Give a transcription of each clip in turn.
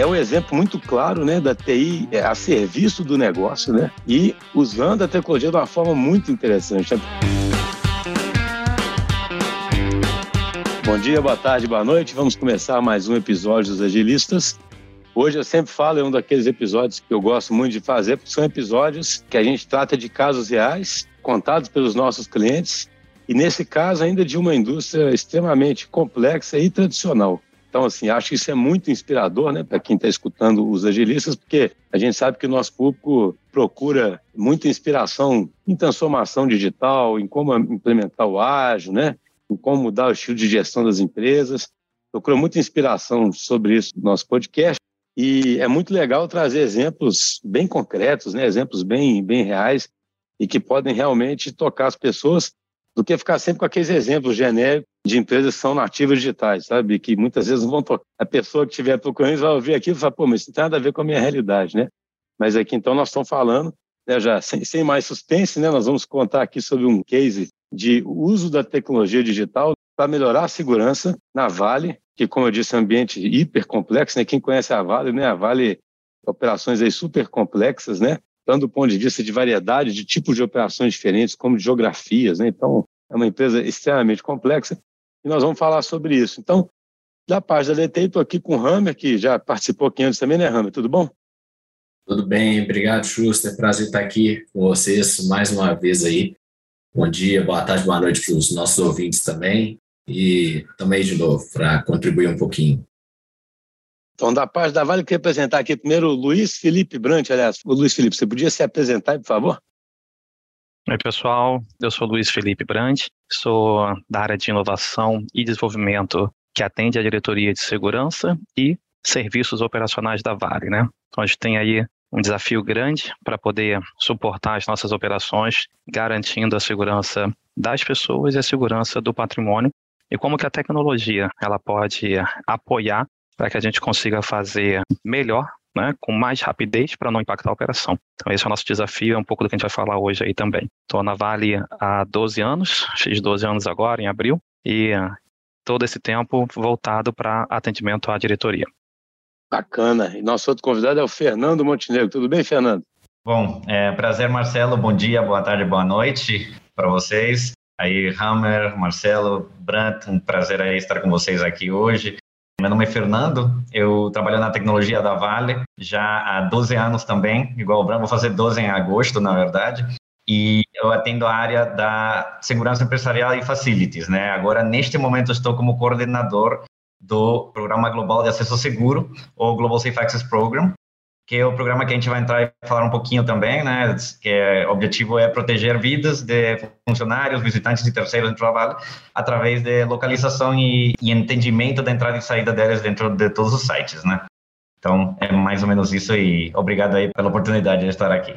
é um exemplo muito claro né, da TI é, a serviço do negócio né, e usando a tecnologia de uma forma muito interessante. Bom dia, boa tarde, boa noite. Vamos começar mais um episódio dos Agilistas. Hoje eu sempre falo, é um daqueles episódios que eu gosto muito de fazer, porque são episódios que a gente trata de casos reais, contados pelos nossos clientes, e nesse caso ainda de uma indústria extremamente complexa e tradicional. Então, assim, acho que isso é muito inspirador, né, para quem está escutando os agilistas, porque a gente sabe que o nosso público procura muita inspiração em transformação digital, em como implementar o ágil, né, em como mudar o estilo de gestão das empresas. Procura muita inspiração sobre isso no nosso podcast. E é muito legal trazer exemplos bem concretos, né, exemplos bem, bem reais e que podem realmente tocar as pessoas do que ficar sempre com aqueles exemplos genéricos de empresas que são nativas digitais, sabe? Que muitas vezes vão tocar. A pessoa que estiver procurando vai ouvir aquilo e falar, pô, mas isso não tem nada a ver com a minha realidade, né? Mas aqui então nós estamos falando, né, já sem, sem mais suspense, né? Nós vamos contar aqui sobre um case de uso da tecnologia digital para melhorar a segurança na Vale, que, como eu disse, é um ambiente hiper complexo, né? Quem conhece a Vale, né? A Vale operações aí super complexas, né? tanto do ponto de vista de variedade de tipos de operações diferentes, como de geografias. Né? Então, é uma empresa extremamente complexa e nós vamos falar sobre isso. Então, da parte da DT, estou aqui com o Hammer, que já participou aqui antes também, né, Hammer? Tudo bom? Tudo bem, obrigado, Schuster. Prazer estar aqui com vocês mais uma vez aí. Bom dia, boa tarde, boa noite para os nossos ouvintes também. E também de novo para contribuir um pouquinho. Então, da parte da Vale, eu queria apresentar aqui primeiro o Luiz Felipe Brant, aliás. O Luiz Felipe, você podia se apresentar, por favor? Oi, pessoal. Eu sou Luiz Felipe Brant, sou da área de inovação e desenvolvimento que atende a diretoria de segurança e serviços operacionais da Vale, né? Então, a gente tem aí um desafio grande para poder suportar as nossas operações, garantindo a segurança das pessoas e a segurança do patrimônio e como que a tecnologia ela pode apoiar para que a gente consiga fazer melhor, né, com mais rapidez para não impactar a operação. Então esse é o nosso desafio, é um pouco do que a gente vai falar hoje aí também. Estou na Vale há 12 anos, fiz 12 anos agora, em abril, e todo esse tempo voltado para atendimento à diretoria. Bacana. E nosso outro convidado é o Fernando Montenegro. Tudo bem, Fernando? Bom, é, prazer, Marcelo. Bom dia, boa tarde, boa noite para vocês. Aí, Hammer, Marcelo, Brandt, um prazer aí estar com vocês aqui hoje. Meu nome é Fernando, eu trabalho na tecnologia da Vale já há 12 anos também, igual o Bram, vou fazer 12 em agosto, na verdade, e eu atendo a área da segurança empresarial e facilities, né? Agora, neste momento, estou como coordenador do Programa Global de Acesso Seguro, ou Global Safe Access Program, que é o programa que a gente vai entrar e falar um pouquinho também, né? Que é, o objetivo é proteger vidas de funcionários, visitantes e terceiros do trabalho através de localização e, e, entendimento da entrada e saída deles dentro de todos os sites, né? Então, é mais ou menos isso e obrigado aí pela oportunidade de estar aqui.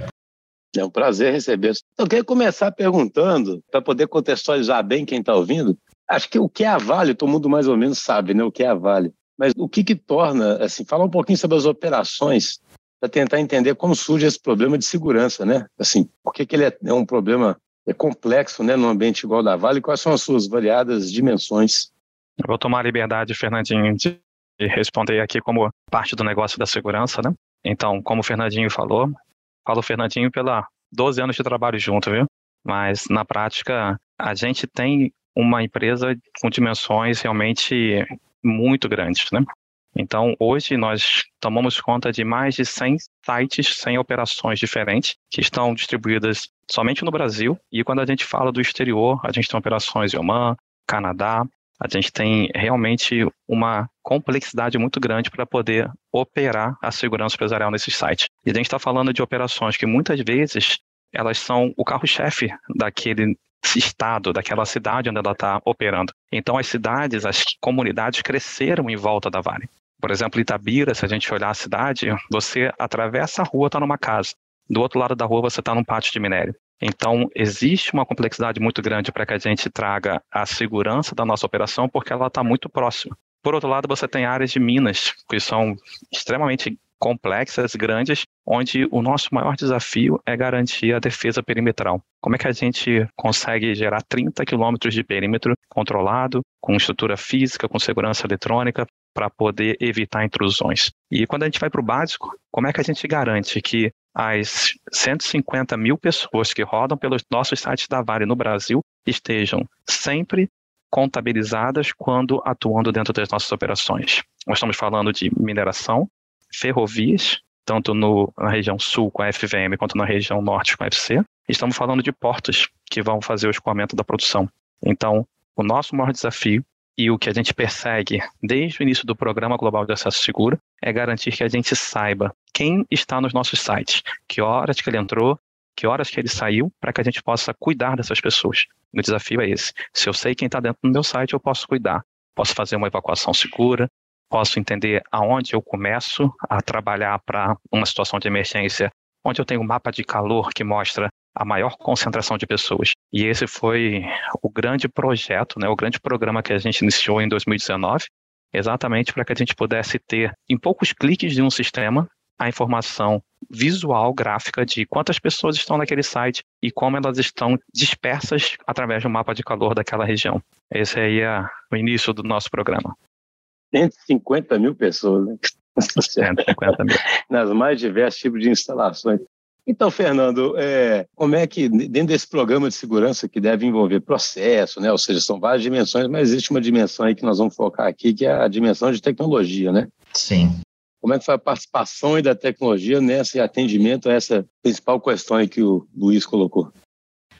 É um prazer receber. Eu queria começar perguntando, para poder contextualizar bem quem está ouvindo, acho que o que é a Vale, todo mundo mais ou menos sabe, né? O que é a Vale. Mas o que que torna, assim, falar um pouquinho sobre as operações para tentar entender como surge esse problema de segurança, né? Assim, por que, que ele é, é um problema é complexo, né, num ambiente igual da Vale? Quais são as suas variadas dimensões? Eu vou tomar a liberdade, Fernandinho, de responder aqui como parte do negócio da segurança, né? Então, como o Fernandinho falou, falo Fernandinho pela 12 anos de trabalho junto, viu? Mas na prática, a gente tem uma empresa com dimensões realmente muito grandes, né? Então, hoje nós tomamos conta de mais de 100 sites, 100 operações diferentes que estão distribuídas somente no Brasil. E quando a gente fala do exterior, a gente tem operações em Oman, Canadá. A gente tem realmente uma complexidade muito grande para poder operar a segurança empresarial nesses sites. E a gente está falando de operações que muitas vezes elas são o carro-chefe daquele estado, daquela cidade onde ela está operando. Então, as cidades, as comunidades cresceram em volta da Vale. Por exemplo, Itabira, se a gente olhar a cidade, você atravessa a rua, está numa casa. Do outro lado da rua, você está num pátio de minério. Então, existe uma complexidade muito grande para que a gente traga a segurança da nossa operação, porque ela está muito próxima. Por outro lado, você tem áreas de minas, que são extremamente complexas, grandes, onde o nosso maior desafio é garantir a defesa perimetral. Como é que a gente consegue gerar 30 quilômetros de perímetro controlado, com estrutura física, com segurança eletrônica, para poder evitar intrusões. E quando a gente vai para o básico, como é que a gente garante que as 150 mil pessoas que rodam pelos nossos sites da Vale no Brasil estejam sempre contabilizadas quando atuando dentro das nossas operações? Nós estamos falando de mineração, ferrovias, tanto no, na região sul com a FVM quanto na região norte com a FC. Estamos falando de portos que vão fazer o escoamento da produção. Então, o nosso maior desafio e o que a gente persegue desde o início do Programa Global de Acesso Seguro é garantir que a gente saiba quem está nos nossos sites, que horas que ele entrou, que horas que ele saiu, para que a gente possa cuidar dessas pessoas. O desafio é esse. Se eu sei quem está dentro do meu site, eu posso cuidar. Posso fazer uma evacuação segura, posso entender aonde eu começo a trabalhar para uma situação de emergência, onde eu tenho um mapa de calor que mostra a maior concentração de pessoas. E esse foi o grande projeto, né, o grande programa que a gente iniciou em 2019, exatamente para que a gente pudesse ter, em poucos cliques de um sistema, a informação visual, gráfica de quantas pessoas estão naquele site e como elas estão dispersas através do mapa de calor daquela região. Esse aí é o início do nosso programa. 150 mil pessoas, né? 150 mil. Nas mais diversos tipos de instalações. Então, Fernando, é, como é que, dentro desse programa de segurança que deve envolver processo, né? ou seja, são várias dimensões, mas existe uma dimensão aí que nós vamos focar aqui, que é a dimensão de tecnologia, né? Sim. Como é que foi a participação da tecnologia nesse atendimento a essa principal questão aí que o Luiz colocou?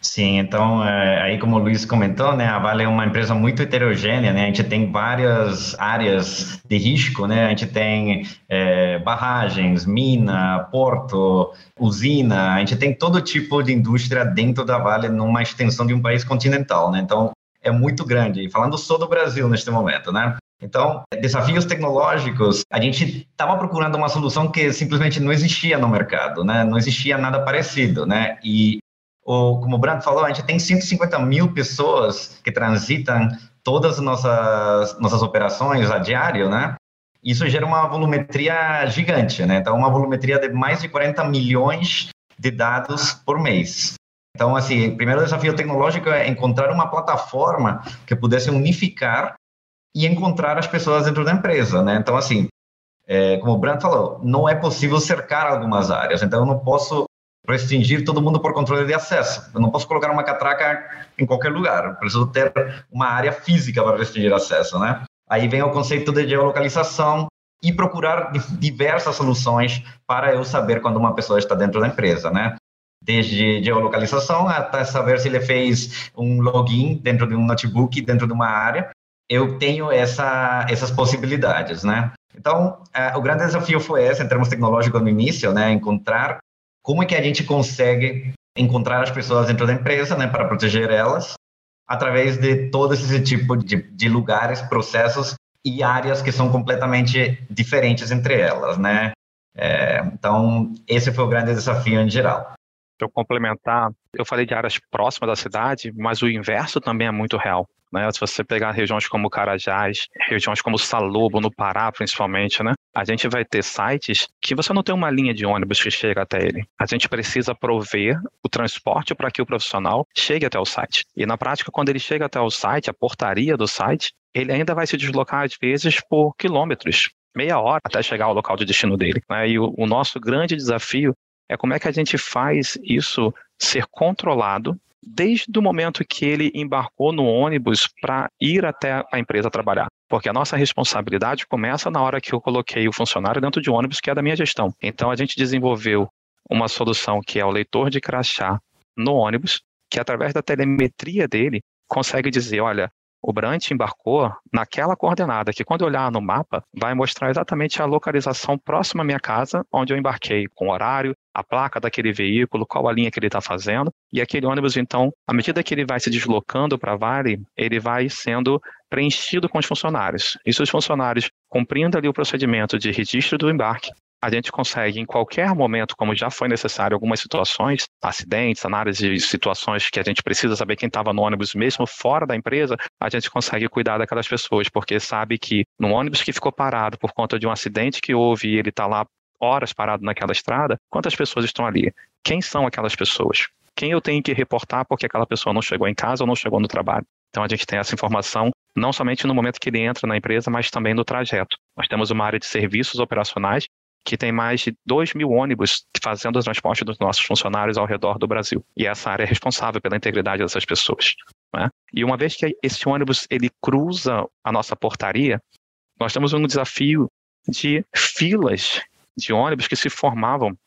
Sim, então, é, aí como o Luiz comentou, né, a Vale é uma empresa muito heterogênea, né, a gente tem várias áreas de risco, né, a gente tem é, barragens, mina, porto, usina, a gente tem todo tipo de indústria dentro da Vale numa extensão de um país continental, né, então é muito grande, falando só do Brasil neste momento, né. Então, desafios tecnológicos, a gente estava procurando uma solução que simplesmente não existia no mercado, né? Não existia nada parecido, né? E o, como o Branco falou, a gente tem 150 mil pessoas que transitam todas as nossas, nossas operações a diário, né? Isso gera uma volumetria gigante, né? Então, uma volumetria de mais de 40 milhões de dados por mês. Então, assim, o primeiro desafio tecnológico é encontrar uma plataforma que pudesse unificar e encontrar as pessoas dentro da empresa, né? Então, assim, é, como o Branco falou, não é possível cercar algumas áreas. Então, eu não posso restringir todo mundo por controle de acesso. Eu não posso colocar uma catraca em qualquer lugar. Eu preciso ter uma área física para restringir acesso, né? Aí vem o conceito de geolocalização e procurar diversas soluções para eu saber quando uma pessoa está dentro da empresa, né? Desde geolocalização até saber se ele fez um login dentro de um notebook, dentro de uma área. Eu tenho essa, essas possibilidades, né? Então, uh, o grande desafio foi esse, em termos tecnológicos no início, né? Encontrar como é que a gente consegue encontrar as pessoas dentro da empresa, né, para proteger elas, através de todo esse tipo de, de lugares, processos e áreas que são completamente diferentes entre elas, né? É, então, esse foi o grande desafio em geral. Eu complementar, eu falei de áreas próximas da cidade, mas o inverso também é muito real. Né? Se você pegar regiões como Carajás, regiões como Salobo, no Pará principalmente, né? A gente vai ter sites que você não tem uma linha de ônibus que chega até ele. A gente precisa prover o transporte para que o profissional chegue até o site. E na prática, quando ele chega até o site, a portaria do site, ele ainda vai se deslocar às vezes por quilômetros, meia hora até chegar ao local de destino dele. Né? E o, o nosso grande desafio é como é que a gente faz isso ser controlado desde o momento que ele embarcou no ônibus para ir até a empresa trabalhar. Porque a nossa responsabilidade começa na hora que eu coloquei o funcionário dentro de um ônibus, que é da minha gestão. Então, a gente desenvolveu uma solução que é o leitor de crachá no ônibus, que através da telemetria dele consegue dizer, olha, o Brant embarcou naquela coordenada que, quando eu olhar no mapa, vai mostrar exatamente a localização próxima à minha casa, onde eu embarquei, com o horário, a placa daquele veículo, qual a linha que ele está fazendo. E aquele ônibus, então, à medida que ele vai se deslocando para Vale, ele vai sendo preenchido com os funcionários. E se os funcionários cumprindo ali o procedimento de registro do embarque, a gente consegue, em qualquer momento, como já foi necessário, algumas situações, acidentes, análises de situações que a gente precisa saber quem estava no ônibus, mesmo fora da empresa, a gente consegue cuidar daquelas pessoas, porque sabe que no ônibus que ficou parado por conta de um acidente que houve e ele está lá horas parado naquela estrada, quantas pessoas estão ali? Quem são aquelas pessoas? Quem eu tenho que reportar porque aquela pessoa não chegou em casa ou não chegou no trabalho? Então a gente tem essa informação não somente no momento que ele entra na empresa, mas também no trajeto. Nós temos uma área de serviços operacionais que tem mais de 2 mil ônibus fazendo o transporte dos nossos funcionários ao redor do Brasil. E essa área é responsável pela integridade dessas pessoas. Né? E uma vez que esse ônibus ele cruza a nossa portaria, nós temos um desafio de filas de ônibus que se formavam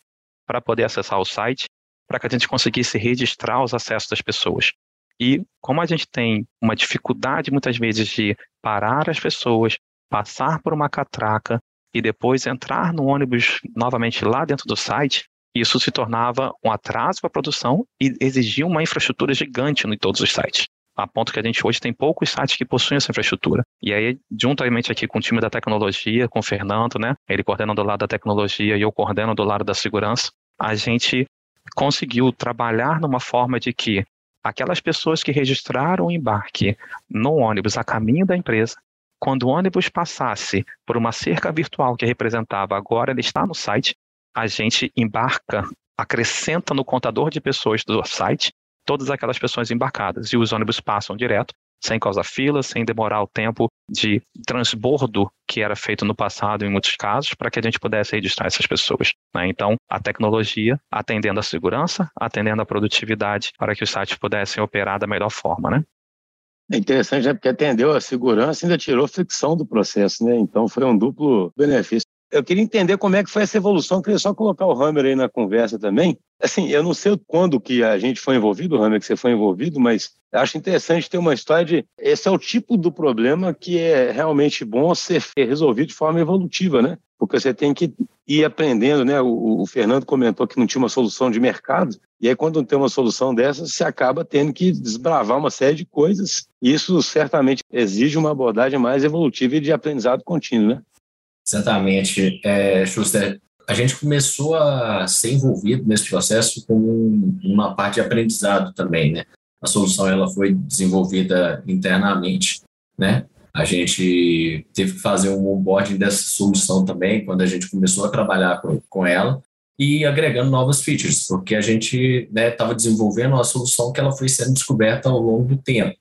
para poder acessar o site, para que a gente conseguisse registrar os acessos das pessoas. E como a gente tem uma dificuldade muitas vezes de parar as pessoas, passar por uma catraca e depois entrar no ônibus novamente lá dentro do site, isso se tornava um atraso para a produção e exigia uma infraestrutura gigante em todos os sites. A ponto que a gente hoje tem poucos sites que possuem essa infraestrutura. E aí, juntamente aqui com o time da tecnologia, com o Fernando, né? Ele coordena do lado da tecnologia e eu coordeno do lado da segurança, a gente conseguiu trabalhar numa forma de que aquelas pessoas que registraram o embarque no ônibus a caminho da empresa, quando o ônibus passasse por uma cerca virtual que representava agora ele está no site, a gente embarca, acrescenta no contador de pessoas do site todas aquelas pessoas embarcadas e os ônibus passam direto sem causar fila, sem demorar o tempo de transbordo que era feito no passado em muitos casos, para que a gente pudesse registrar essas pessoas. Né? Então, a tecnologia atendendo a segurança, atendendo a produtividade, para que os sites pudessem operar da melhor forma. Né? É interessante, né? porque atendeu a segurança e ainda tirou fricção do processo, né? Então foi um duplo benefício. Eu queria entender como é que foi essa evolução, eu queria só colocar o Hammer aí na conversa também. Assim, eu não sei quando que a gente foi envolvido, Hammer, que você foi envolvido, mas acho interessante ter uma história de esse é o tipo do problema que é realmente bom ser resolvido de forma evolutiva, né? Porque você tem que ir aprendendo, né? O, o Fernando comentou que não tinha uma solução de mercado, e aí quando não tem uma solução dessa, você acaba tendo que desbravar uma série de coisas. E isso certamente exige uma abordagem mais evolutiva e de aprendizado contínuo, né? Exatamente. É, Schuster, a gente começou a ser envolvido nesse processo como uma parte de aprendizado também, né? A solução ela foi desenvolvida internamente, né? A gente teve que fazer um onboarding dessa solução também quando a gente começou a trabalhar com, com ela e agregando novas features, porque a gente estava né, desenvolvendo uma solução que ela foi sendo descoberta ao longo do tempo,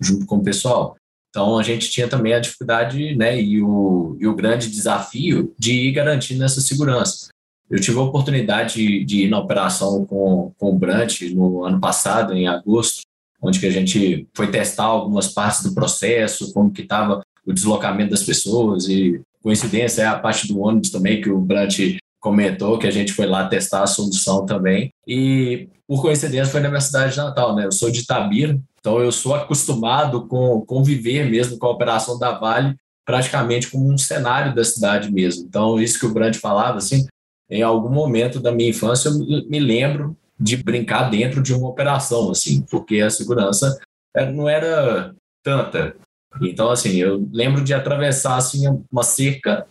junto com o pessoal. Então, a gente tinha também a dificuldade né, e, o, e o grande desafio de ir garantindo essa segurança. Eu tive a oportunidade de, de ir na operação com, com o Brant no ano passado, em agosto, onde que a gente foi testar algumas partes do processo, como que estava o deslocamento das pessoas e coincidência é a parte do ônibus também que o Brant comentou que a gente foi lá testar a solução também. E por coincidência foi na minha cidade de Natal, né? Eu sou de Itabira, então eu sou acostumado com conviver mesmo com a operação da Vale praticamente como um cenário da cidade mesmo. Então isso que o Brand falava assim, em algum momento da minha infância eu me lembro de brincar dentro de uma operação assim, porque a segurança não era tanta. Então assim, eu lembro de atravessar assim uma cerca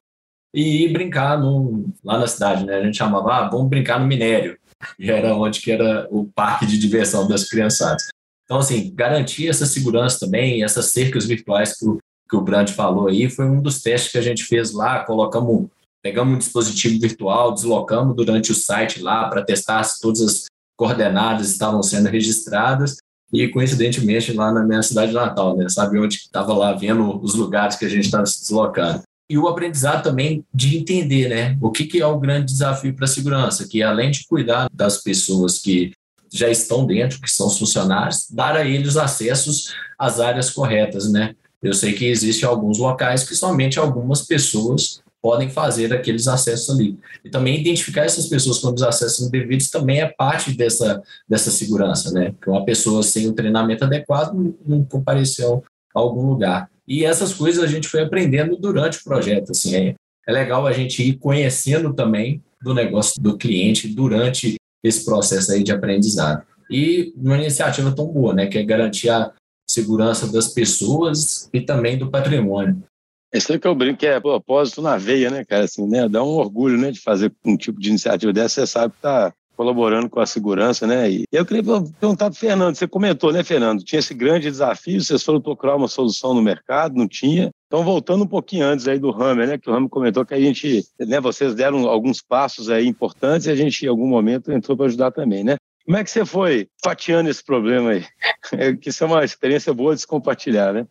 e ir brincar no, lá na cidade, né? A gente chamava, ah, vamos brincar no minério. E era onde que era o parque de diversão das criançadas. Então, assim, garantir essa segurança também, essas cercas virtuais que o, que o Brand falou aí, foi um dos testes que a gente fez lá, colocamos, pegamos um dispositivo virtual, deslocamos durante o site lá para testar se todas as coordenadas estavam sendo registradas e coincidentemente lá na minha cidade natal, né? Sabe onde estava lá vendo os lugares que a gente estava se deslocando. E o aprendizado também de entender né, o que, que é o grande desafio para a segurança, que além de cuidar das pessoas que já estão dentro, que são os funcionários, dar a eles acessos às áreas corretas. Né? Eu sei que existem alguns locais que somente algumas pessoas podem fazer aqueles acessos ali. E também identificar essas pessoas quando os acessos indevidos também é parte dessa, dessa segurança, né? Porque uma pessoa sem o treinamento adequado não compareceu a algum lugar. E essas coisas a gente foi aprendendo durante o projeto. Assim, é, é legal a gente ir conhecendo também do negócio do cliente durante esse processo aí de aprendizado. E uma iniciativa tão boa, né, que é garantir a segurança das pessoas e também do patrimônio. Esse é que eu brinco que é propósito na veia, né, cara? Assim, né? Dá um orgulho, né, de fazer um tipo de iniciativa dessa. Você sabe que tá colaborando com a segurança, né? E eu queria perguntar para Fernando, você comentou, né, Fernando? Tinha esse grande desafio, vocês foram procurar uma solução no mercado, não tinha. Então, voltando um pouquinho antes aí do Hammer, né, que o Hammer comentou que a gente, né, vocês deram alguns passos aí importantes e a gente, em algum momento, entrou para ajudar também, né? Como é que você foi fatiando esse problema aí? É, que isso é uma experiência boa de se compartilhar, né?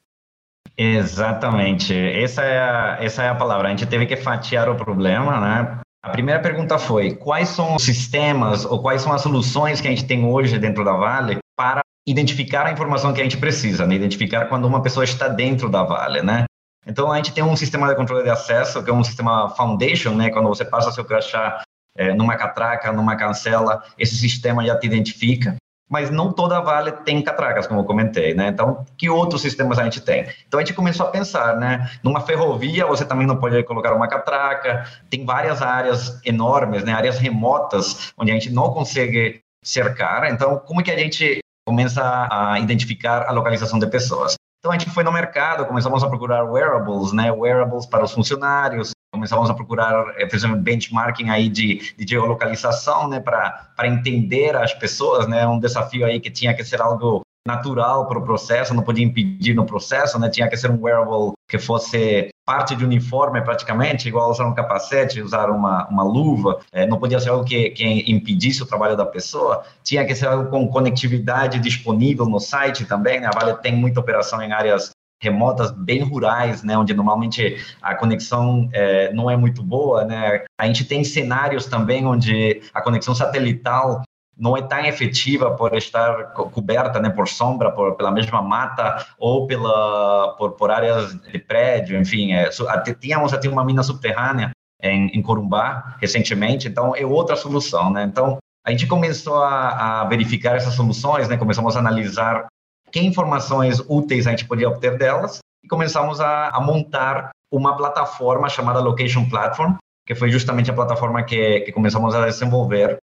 Exatamente. Essa é, a, essa é a palavra. A gente teve que fatiar o problema, né? A primeira pergunta foi: quais são os sistemas ou quais são as soluções que a gente tem hoje dentro da Vale para identificar a informação que a gente precisa, né? identificar quando uma pessoa está dentro da Vale, né? Então a gente tem um sistema de controle de acesso que é um sistema foundation, né? Quando você passa seu crachá é, numa catraca, numa cancela, esse sistema já te identifica mas não toda Vale tem catracas, como eu comentei, né? Então, que outros sistemas a gente tem? Então, a gente começou a pensar, né? Numa ferrovia, você também não pode colocar uma catraca, tem várias áreas enormes, né? Áreas remotas, onde a gente não consegue cercar. Então, como que a gente começa a identificar a localização de pessoas? Então a gente foi no mercado, começamos a procurar wearables, né? Wearables para os funcionários, começamos a procurar, eh, fizemos benchmarking aí de, de geolocalização, né? Para entender as pessoas, né? Um desafio aí que tinha que ser algo natural para o processo, não podia impedir no processo, né? Tinha que ser um wearable que fosse parte de uniforme praticamente, igual usar um capacete, usar uma, uma luva, é, não podia ser algo que, que impedisse o trabalho da pessoa, tinha que ser algo com conectividade disponível no site também, né? A Vale tem muita operação em áreas remotas bem rurais, né, onde normalmente a conexão é, não é muito boa, né. A gente tem cenários também onde a conexão satelital não é tão efetiva por estar coberta né, por sombra, por, pela mesma mata ou pela, por, por áreas de prédio, enfim. É, até, tínhamos até uma mina subterrânea em, em Corumbá recentemente, então é outra solução. Né? Então, a gente começou a, a verificar essas soluções, né? começamos a analisar que informações úteis a gente podia obter delas e começamos a, a montar uma plataforma chamada Location Platform, que foi justamente a plataforma que, que começamos a desenvolver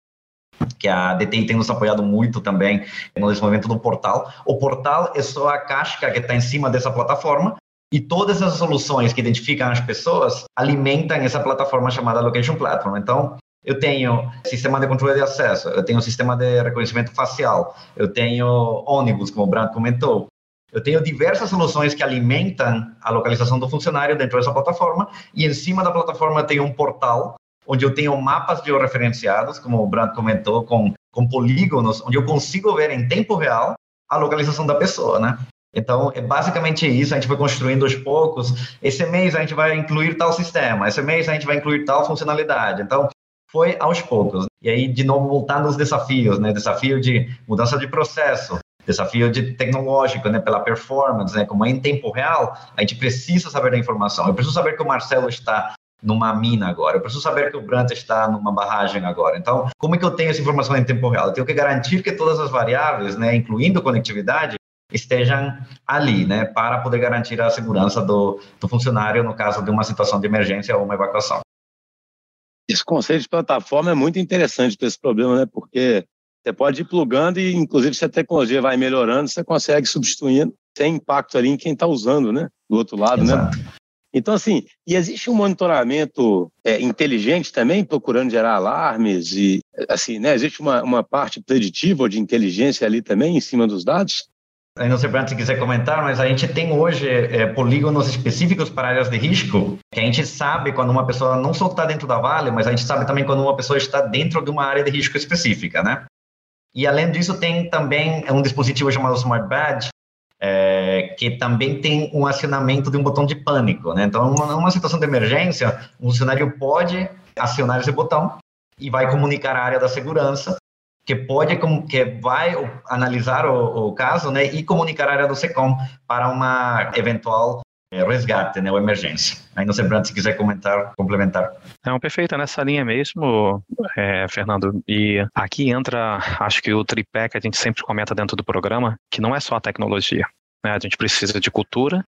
que a DTI tem nos apoiado muito também no desenvolvimento do portal. O portal é só a casca que está em cima dessa plataforma e todas as soluções que identificam as pessoas alimentam essa plataforma chamada Location Platform. Então, eu tenho sistema de controle de acesso, eu tenho sistema de reconhecimento facial, eu tenho ônibus, como o Branco comentou, eu tenho diversas soluções que alimentam a localização do funcionário dentro dessa plataforma e em cima da plataforma tem um portal onde eu tenho mapas georreferenciados, como o Branco comentou, com, com polígonos, onde eu consigo ver em tempo real a localização da pessoa, né? Então, é basicamente isso, a gente vai construindo aos poucos. Esse mês a gente vai incluir tal sistema, esse mês a gente vai incluir tal funcionalidade. Então, foi aos poucos. E aí, de novo, voltando aos desafios, né? Desafio de mudança de processo, desafio de tecnológico, né? Pela performance, né? Como é em tempo real, a gente precisa saber da informação. Eu preciso saber que o Marcelo está numa mina agora. Eu preciso saber que o Brant está numa barragem agora. Então, como é que eu tenho essa informação em tempo real? Eu tenho que garantir que todas as variáveis, né, incluindo conectividade, estejam ali, né, para poder garantir a segurança do, do funcionário no caso de uma situação de emergência ou uma evacuação. Esse conceito de plataforma é muito interessante para esse problema, né, porque você pode ir plugando e, inclusive, se a tecnologia vai melhorando, você consegue substituindo sem impacto ali em quem está usando, né, do outro lado, né? Exato. né? Então, assim, e existe um monitoramento é, inteligente também, procurando gerar alarmes e, assim, né? Existe uma, uma parte preditiva ou de inteligência ali também em cima dos dados? Eu não sei, Brant, se quiser comentar, mas a gente tem hoje é, polígonos específicos para áreas de risco, que a gente sabe quando uma pessoa não só está dentro da Vale, mas a gente sabe também quando uma pessoa está dentro de uma área de risco específica, né? E além disso, tem também um dispositivo chamado Smart Badge, é, que também tem um acionamento de um botão de pânico. Né? Então, numa, situação de emergência, o funcionário pode acionar esse botão e vai comunicar à área da segurança, que pode que vai analisar o, o caso né, e comunicar à área do SECOM para uma eventual é, resgate, né, ou emergência. Aí não sei, Brant, se quiser comentar, complementar. Não, perfeito, nessa linha mesmo, é, Fernando. E aqui entra, acho que o tripé que a gente sempre comenta dentro do programa, que não é só a tecnologia. Né? A gente precisa de cultura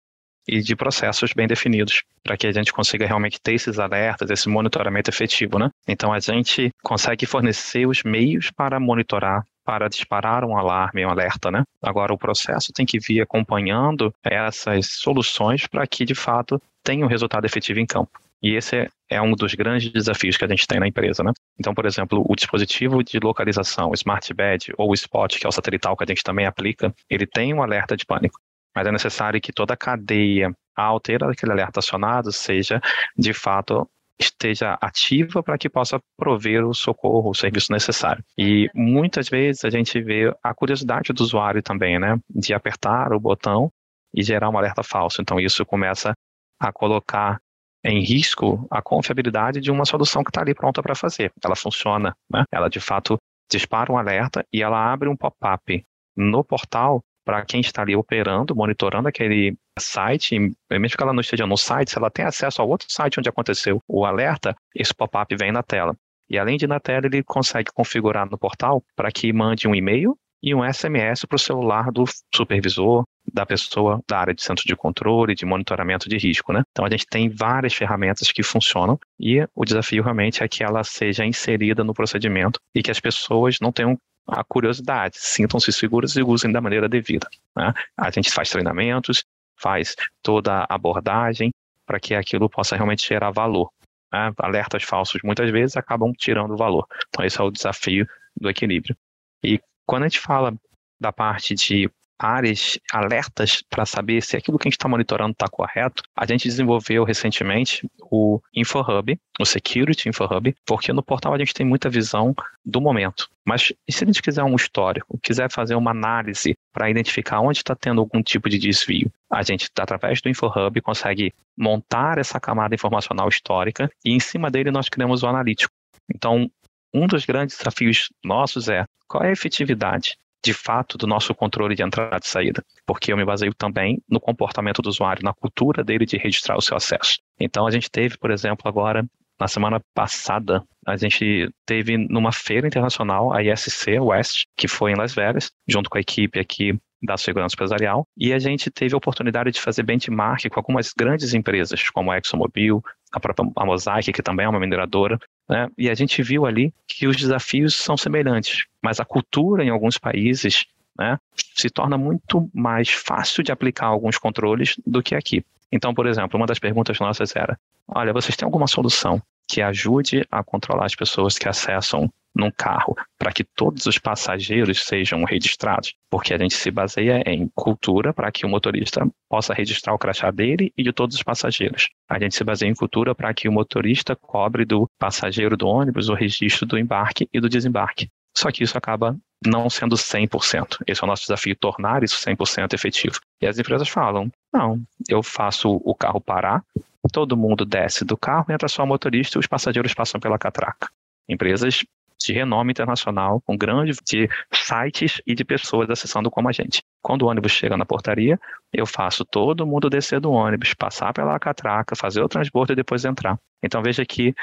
e de processos bem definidos para que a gente consiga realmente ter esses alertas, esse monitoramento efetivo, né? Então a gente consegue fornecer os meios para monitorar para disparar um alarme, um alerta, né? Agora o processo tem que vir acompanhando essas soluções para que de fato tenha um resultado efetivo em campo. E esse é, um dos grandes desafios que a gente tem na empresa, né? Então, por exemplo, o dispositivo de localização, o Smart Bed ou o Spot, que é o satelital que a gente também aplica, ele tem um alerta de pânico. Mas é necessário que toda a cadeia, ao ter aquele alerta acionado, seja de fato esteja ativa para que possa prover o socorro, o serviço necessário. E muitas vezes a gente vê a curiosidade do usuário também, né, de apertar o botão e gerar um alerta falso. Então, isso começa a colocar em risco a confiabilidade de uma solução que está ali pronta para fazer. Ela funciona, né? ela de fato dispara um alerta e ela abre um pop-up no portal para quem está ali operando, monitorando aquele site, mesmo que ela não esteja no site, se ela tem acesso a outro site onde aconteceu o alerta, esse pop-up vem na tela. E além de na tela, ele consegue configurar no portal para que mande um e-mail e um SMS para o celular do supervisor, da pessoa da área de centro de controle, de monitoramento de risco. Né? Então a gente tem várias ferramentas que funcionam e o desafio realmente é que ela seja inserida no procedimento e que as pessoas não tenham a curiosidade, sintam-se seguras e usem da maneira devida. Né? A gente faz treinamentos, faz toda a abordagem para que aquilo possa realmente gerar valor. Né? Alertas falsos muitas vezes acabam tirando valor. Então esse é o desafio do equilíbrio. E quando a gente fala da parte de áreas alertas para saber se aquilo que a gente está monitorando está correto, a gente desenvolveu recentemente o InfoHub, o Security InfoHub, porque no portal a gente tem muita visão do momento. Mas e se a gente quiser um histórico, quiser fazer uma análise para identificar onde está tendo algum tipo de desvio, a gente, através do InfoHub, consegue montar essa camada informacional histórica e em cima dele nós criamos o analítico. Então, um dos grandes desafios nossos é qual é a efetividade de fato do nosso controle de entrada e saída, porque eu me baseio também no comportamento do usuário, na cultura dele de registrar o seu acesso. Então a gente teve, por exemplo, agora na semana passada, a gente teve numa feira internacional, a ISC West, que foi em Las Vegas, junto com a equipe aqui da segurança empresarial, e a gente teve a oportunidade de fazer benchmark com algumas grandes empresas, como a ExxonMobil, a própria Mosaic, que também é uma mineradora, né? e a gente viu ali que os desafios são semelhantes, mas a cultura em alguns países né, se torna muito mais fácil de aplicar alguns controles do que aqui. Então, por exemplo, uma das perguntas nossas era: olha, vocês têm alguma solução que ajude a controlar as pessoas que acessam num carro para que todos os passageiros sejam registrados, porque a gente se baseia em cultura para que o motorista possa registrar o crachá dele e de todos os passageiros. A gente se baseia em cultura para que o motorista cobre do passageiro do ônibus o registro do embarque e do desembarque. Só que isso acaba não sendo 100%. Esse é o nosso desafio, tornar isso 100% efetivo. E as empresas falam: não, eu faço o carro parar, todo mundo desce do carro, entra só o motorista e os passageiros passam pela catraca. Empresas de renome internacional, com grandes de sites e de pessoas acessando como a gente. Quando o ônibus chega na portaria, eu faço todo mundo descer do ônibus, passar pela catraca, fazer o transbordo e depois entrar. Então veja que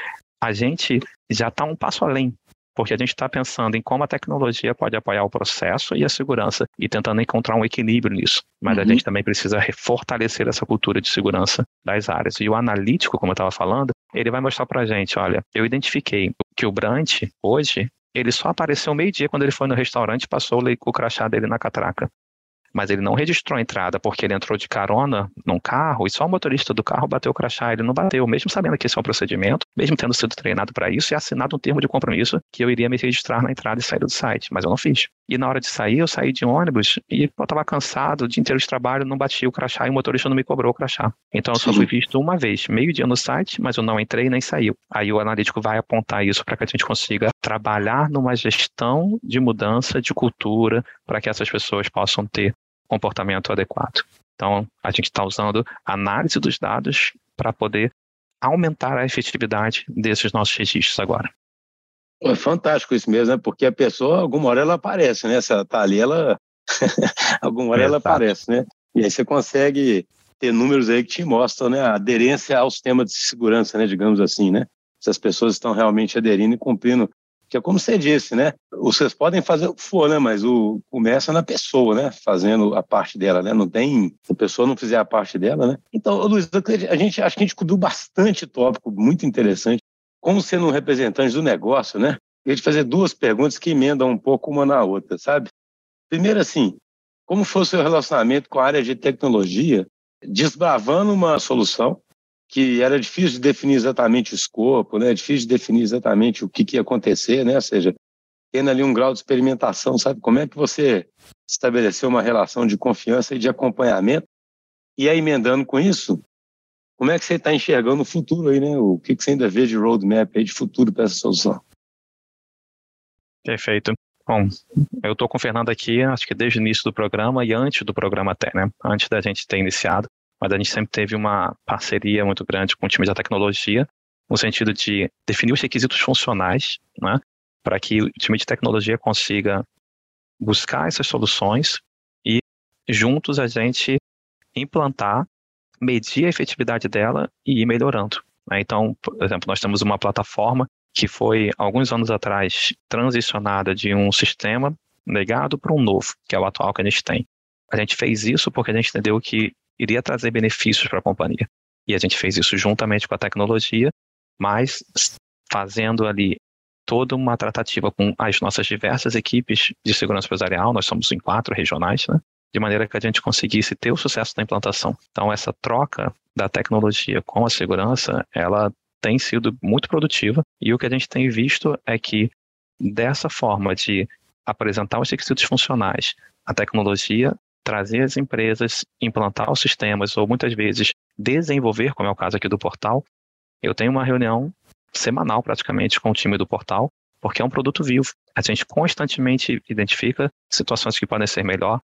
a gente já está um passo além porque a gente está pensando em como a tecnologia pode apoiar o processo e a segurança e tentando encontrar um equilíbrio nisso. Mas uhum. a gente também precisa fortalecer essa cultura de segurança das áreas. E o analítico, como eu estava falando, ele vai mostrar para a gente, olha, eu identifiquei que o Brant, hoje, ele só apareceu meio-dia quando ele foi no restaurante e passou o crachá dele na catraca mas ele não registrou a entrada porque ele entrou de carona num carro e só o motorista do carro bateu o crachá. Ele não bateu, mesmo sabendo que esse é um procedimento, mesmo tendo sido treinado para isso e assinado um termo de compromisso que eu iria me registrar na entrada e saída do site, mas eu não fiz. E na hora de sair, eu saí de ônibus e eu estava cansado, o dia inteiro de trabalho, não bati o crachá e o motorista não me cobrou o crachá. Então eu só fui visto uma vez, meio dia no site, mas eu não entrei nem saiu. Aí o analítico vai apontar isso para que a gente consiga trabalhar numa gestão de mudança de cultura para que essas pessoas possam ter comportamento adequado. Então, a gente está usando análise dos dados para poder aumentar a efetividade desses nossos registros agora. É fantástico isso mesmo, né? Porque a pessoa, alguma hora ela aparece, né? Se ela está ali, ela. alguma hora é, ela aparece, né? E aí você consegue ter números aí que te mostram né, a aderência ao sistema de segurança, né? Digamos assim, né? Se as pessoas estão realmente aderindo e cumprindo que é como você disse, né? Vocês podem fazer o que for, né? Mas o começa na pessoa, né? Fazendo a parte dela, né? Não tem, se a pessoa não fizer a parte dela, né? Então, Luiz, a gente acho que a gente cobriu bastante tópico, muito interessante. Como sendo um representante do negócio, né? Eu te fazer duas perguntas que emendam um pouco uma na outra, sabe? Primeiro, assim, como foi o seu relacionamento com a área de tecnologia, desbravando uma solução que era difícil de definir exatamente o escopo, né? difícil de definir exatamente o que, que ia acontecer, né? ou seja, tendo ali um grau de experimentação, sabe? Como é que você estabeleceu uma relação de confiança e de acompanhamento? E aí, emendando com isso, como é que você está enxergando o futuro aí, né? O que, que você ainda vê de roadmap aí de futuro para essa solução? Perfeito. Bom, eu estou com o Fernando aqui, acho que desde o início do programa e antes do programa até, né? Antes da gente ter iniciado, mas a gente sempre teve uma parceria muito grande com o time da tecnologia, no sentido de definir os requisitos funcionais, né? Para que o time de tecnologia consiga buscar essas soluções e juntos a gente implantar, medir a efetividade dela e ir melhorando. Né? Então, por exemplo, nós temos uma plataforma que foi, alguns anos atrás, transicionada de um sistema legado para um novo, que é o atual que a gente tem. A gente fez isso porque a gente entendeu que iria trazer benefícios para a companhia. E a gente fez isso juntamente com a tecnologia, mas fazendo ali toda uma tratativa com as nossas diversas equipes de segurança empresarial, nós somos em quatro regionais, né? de maneira que a gente conseguisse ter o sucesso da implantação. Então, essa troca da tecnologia com a segurança, ela tem sido muito produtiva e o que a gente tem visto é que dessa forma de apresentar os requisitos funcionais, a tecnologia trazer as empresas, implantar os sistemas ou muitas vezes desenvolver, como é o caso aqui do portal, eu tenho uma reunião semanal praticamente com o time do portal, porque é um produto vivo. A gente constantemente identifica situações que podem ser melhor.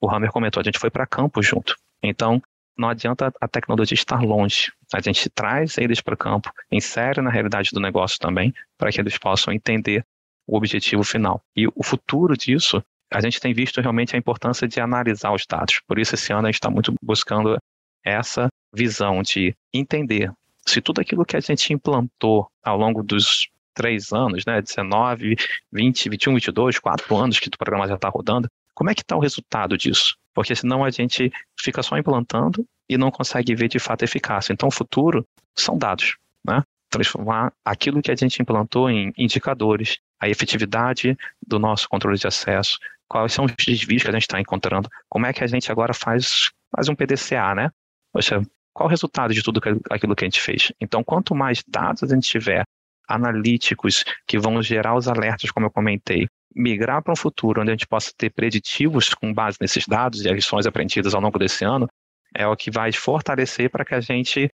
O Hammer comentou, a gente foi para campo junto. Então, não adianta a tecnologia estar longe. A gente traz eles para o campo, insere na realidade do negócio também, para que eles possam entender o objetivo final. E o futuro disso, a gente tem visto realmente a importância de analisar os dados. Por isso, esse ano a gente está muito buscando essa visão de entender se tudo aquilo que a gente implantou ao longo dos três anos, né, 19, 20, 21, 22, quatro anos que o programa já está rodando, como é que está o resultado disso? Porque senão a gente fica só implantando e não consegue ver de fato a eficácia. Então, o futuro são dados, né? Transformar aquilo que a gente implantou em indicadores, a efetividade do nosso controle de acesso, quais são os desvios que a gente está encontrando, como é que a gente agora faz, faz um PDCA, né? Poxa, qual o resultado de tudo aquilo que a gente fez? Então, quanto mais dados a gente tiver analíticos que vão gerar os alertas, como eu comentei, migrar para um futuro onde a gente possa ter preditivos com base nesses dados e as lições aprendidas ao longo desse ano, é o que vai fortalecer para que a gente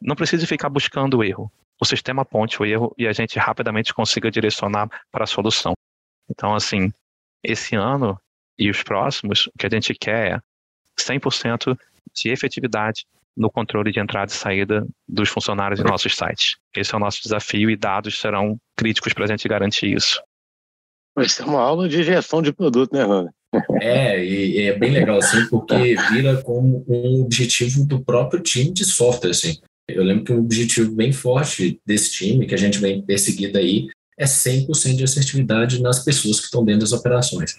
não precise ficar buscando o erro. O sistema aponte o erro e a gente rapidamente consiga direcionar para a solução. Então, assim, esse ano e os próximos, o que a gente quer é 100% de efetividade no controle de entrada e saída dos funcionários em nossos sites. Esse é o nosso desafio e dados serão críticos para a gente garantir isso. Vai ser uma aula de gestão de produto, né, Rana? É, e é bem legal, assim, porque vira como um objetivo do próprio time de software, assim. Eu lembro que um objetivo bem forte desse time, que a gente vem perseguindo aí, é 100% de assertividade nas pessoas que estão dentro das operações.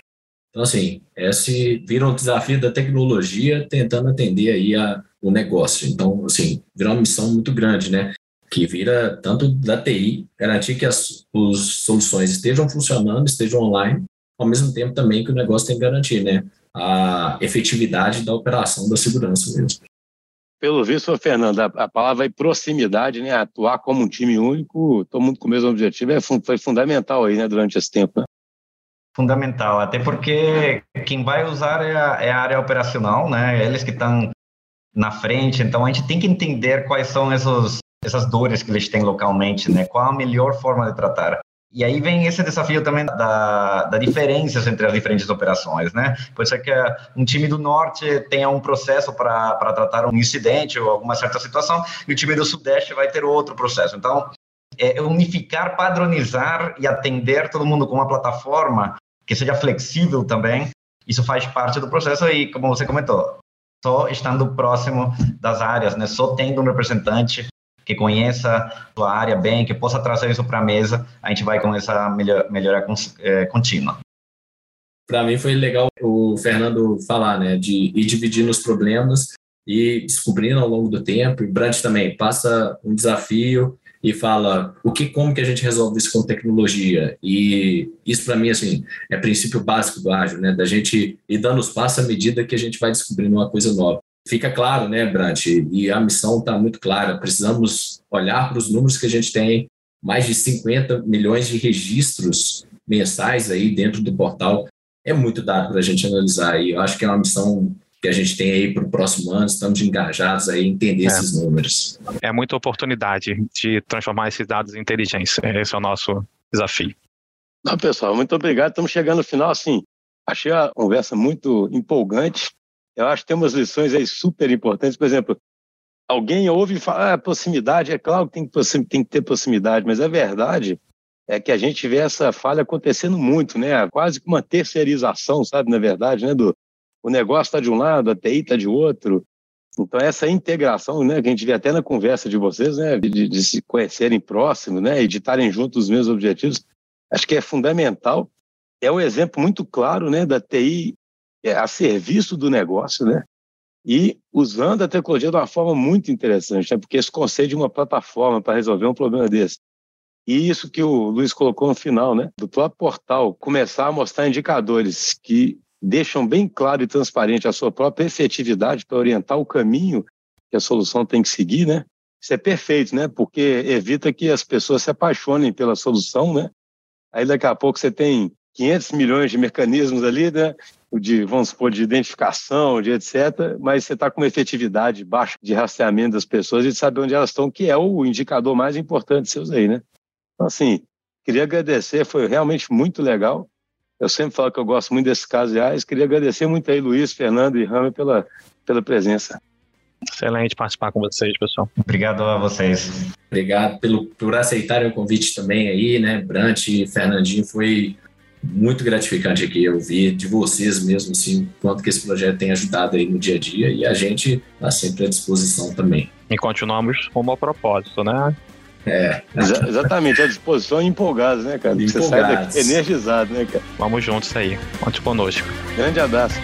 Então, assim, esse vira um desafio da tecnologia tentando atender aí a, o negócio. Então, assim, vira uma missão muito grande, né? que vira tanto da TI, garantir que as os soluções estejam funcionando, estejam online, ao mesmo tempo também que o negócio tem que garantir né, a efetividade da operação da segurança mesmo. Pelo visto, Fernando, a, palavra é proximidade, né, atuar como um time único, todo mundo com o mesmo objetivo, é, foi fundamental aí, né, durante esse tempo. Né? Fundamental, até porque quem vai usar é a, é a área operacional, né, eles que estão na frente, então a gente tem que entender quais são esses essas dores que eles têm localmente, né? Qual a melhor forma de tratar? E aí vem esse desafio também da, da diferenças entre as diferentes operações, né? Pode ser que um time do norte tenha um processo para tratar um incidente ou alguma certa situação, e o time do sudeste vai ter outro processo. Então, é unificar, padronizar e atender todo mundo com uma plataforma que seja flexível também, isso faz parte do processo e, como você comentou, só estando próximo das áreas, né? Só tendo um representante que conheça a área bem, que possa trazer isso para a mesa, a gente vai com essa melhor, melhora é, contínua. Para mim foi legal o Fernando falar, né, de ir dividindo os problemas e descobrindo ao longo do tempo. E Brant também passa um desafio e fala o que, como que a gente resolve isso com tecnologia. E isso para mim assim é princípio básico do ágil, né, da gente ir dando os passos à medida que a gente vai descobrindo uma coisa nova fica claro, né, Brant? E a missão está muito clara. Precisamos olhar para os números que a gente tem, mais de 50 milhões de registros mensais aí dentro do portal. É muito dado para a gente analisar e eu acho que é uma missão que a gente tem aí para o próximo ano, estamos engajados aí em entender é. esses números. É muita oportunidade de transformar esses dados em inteligência. Esse é o nosso desafio. Não, pessoal, muito obrigado. Estamos chegando no final, assim, achei a conversa muito empolgante. Eu acho que tem umas lições aí super importantes. Por exemplo, alguém ouve e fala, ah, proximidade, é claro que tem, que tem que ter proximidade, mas a verdade é que a gente vê essa falha acontecendo muito, né? Quase que uma terceirização, sabe, na verdade, né? Do, o negócio está de um lado, a TI está de outro. Então, essa integração, né, que a gente vê até na conversa de vocês, né, de, de se conhecerem próximo, né, e de estarem juntos os mesmos objetivos, acho que é fundamental. É um exemplo muito claro, né, da TI a serviço do negócio, né, e usando a tecnologia de uma forma muito interessante, né, porque isso concede uma plataforma para resolver um problema desse. E isso que o Luiz colocou no final, né, do próprio portal, começar a mostrar indicadores que deixam bem claro e transparente a sua própria efetividade para orientar o caminho que a solução tem que seguir, né? Isso é perfeito, né? Porque evita que as pessoas se apaixonem pela solução, né? Aí daqui a pouco você tem 500 milhões de mecanismos ali, né? De, vamos supor, de identificação, de etc. Mas você está com uma efetividade baixa de rastreamento das pessoas e de saber onde elas estão, que é o indicador mais importante seus aí, né? Então, assim, queria agradecer, foi realmente muito legal. Eu sempre falo que eu gosto muito desses casos reais. Queria agradecer muito aí, Luiz, Fernando e Rami, pela, pela presença. Excelente participar com vocês, pessoal. Obrigado a vocês. Obrigado pelo, por aceitarem o convite também aí, né? Brant e Fernandinho, foi muito gratificante aqui ouvir de vocês mesmo, assim, quanto que esse projeto tem ajudado aí no dia a dia e a gente está sempre à disposição também. E continuamos com o propósito, né? É. Exa exatamente, à disposição e empolgados, né, cara? Empolgados. Você sai daqui energizado, né, cara? Vamos juntos aí. Conte conosco. Grande abraço.